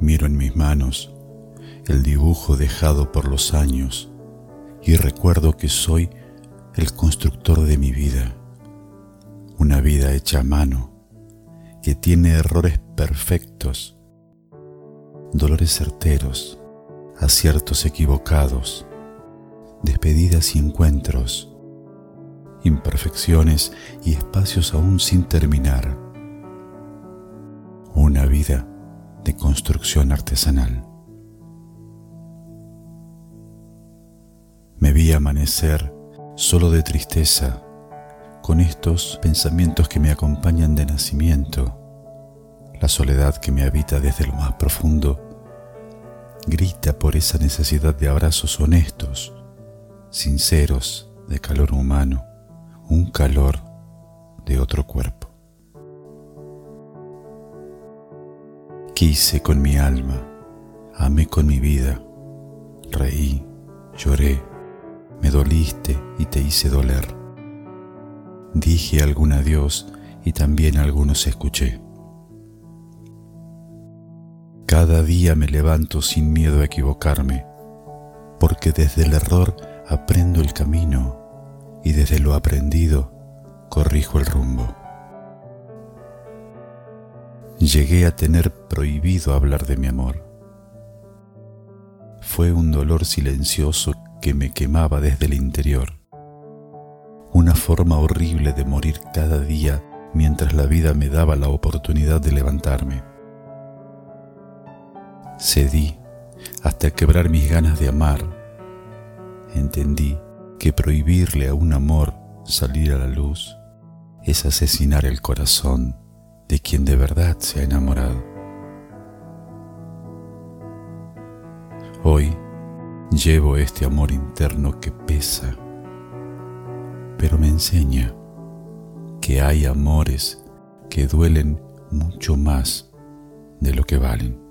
Miro en mis manos el dibujo dejado por los años y recuerdo que soy el constructor de mi vida, una vida hecha a mano que tiene errores perfectos, dolores certeros, aciertos equivocados, despedidas y encuentros, imperfecciones y espacios aún sin terminar. Una vida de construcción artesanal. Me vi amanecer solo de tristeza, con estos pensamientos que me acompañan de nacimiento, la soledad que me habita desde lo más profundo, grita por esa necesidad de abrazos honestos, sinceros, de calor humano, un calor de otro cuerpo. Quise con mi alma, amé con mi vida, reí, lloré, me doliste y te hice doler. Dije algún adiós y también algunos escuché. Cada día me levanto sin miedo a equivocarme, porque desde el error aprendo el camino y desde lo aprendido corrijo el rumbo. Llegué a tener prohibido hablar de mi amor. Fue un dolor silencioso que me quemaba desde el interior. Una forma horrible de morir cada día mientras la vida me daba la oportunidad de levantarme. Cedí hasta quebrar mis ganas de amar. Entendí que prohibirle a un amor salir a la luz es asesinar el corazón de quien de verdad se ha enamorado. Hoy llevo este amor interno que pesa, pero me enseña que hay amores que duelen mucho más de lo que valen.